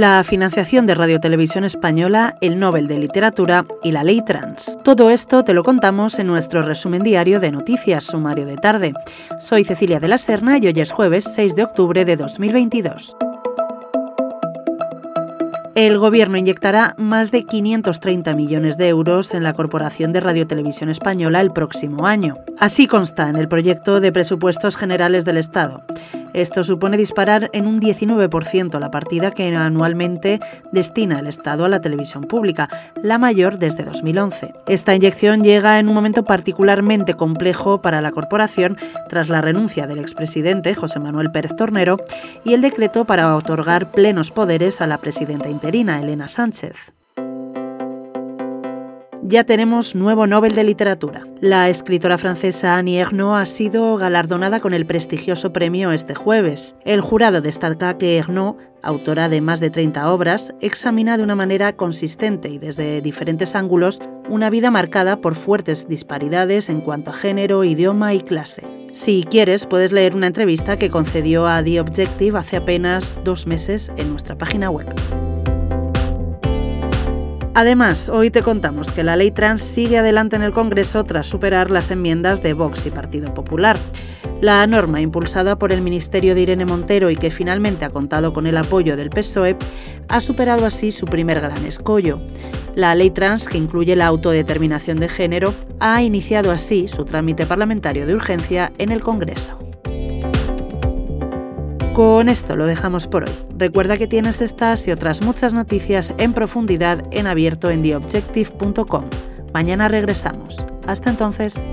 la financiación de Radio Televisión Española, el Nobel de Literatura y la Ley Trans. Todo esto te lo contamos en nuestro resumen diario de noticias, sumario de tarde. Soy Cecilia de la Serna y hoy es jueves 6 de octubre de 2022 el Gobierno inyectará más de 530 millones de euros en la Corporación de Radiotelevisión Española el próximo año. Así consta en el proyecto de presupuestos generales del Estado. Esto supone disparar en un 19% la partida que anualmente destina el Estado a la televisión pública, la mayor desde 2011. Esta inyección llega en un momento particularmente complejo para la corporación tras la renuncia del expresidente José Manuel Pérez Tornero y el decreto para otorgar plenos poderes a la presidenta interina, Elena Sánchez ya tenemos nuevo Nobel de Literatura. La escritora francesa Annie Ernaux ha sido galardonada con el prestigioso premio este jueves. El jurado destaca que Ernaux, autora de más de 30 obras, examina de una manera consistente y desde diferentes ángulos una vida marcada por fuertes disparidades en cuanto a género, idioma y clase. Si quieres, puedes leer una entrevista que concedió a The Objective hace apenas dos meses en nuestra página web. Además, hoy te contamos que la ley trans sigue adelante en el Congreso tras superar las enmiendas de Vox y Partido Popular. La norma, impulsada por el Ministerio de Irene Montero y que finalmente ha contado con el apoyo del PSOE, ha superado así su primer gran escollo. La ley trans, que incluye la autodeterminación de género, ha iniciado así su trámite parlamentario de urgencia en el Congreso. Con esto lo dejamos por hoy. Recuerda que tienes estas y otras muchas noticias en profundidad en abierto en theobjective.com. Mañana regresamos. Hasta entonces.